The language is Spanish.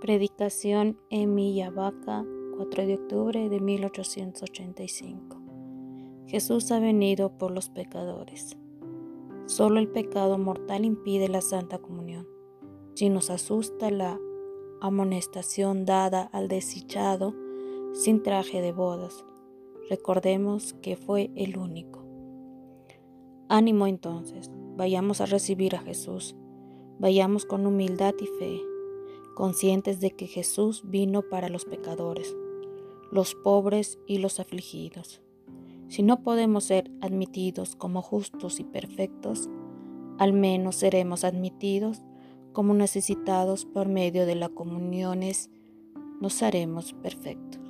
Predicación en Vaca, 4 de octubre de 1885. Jesús ha venido por los pecadores. Solo el pecado mortal impide la Santa Comunión. Si nos asusta la amonestación dada al desdichado sin traje de bodas, recordemos que fue el único. Ánimo entonces, vayamos a recibir a Jesús, vayamos con humildad y fe, conscientes de que Jesús vino para los pecadores, los pobres y los afligidos. Si no podemos ser admitidos como justos y perfectos, al menos seremos admitidos como necesitados por medio de las comuniones, nos haremos perfectos.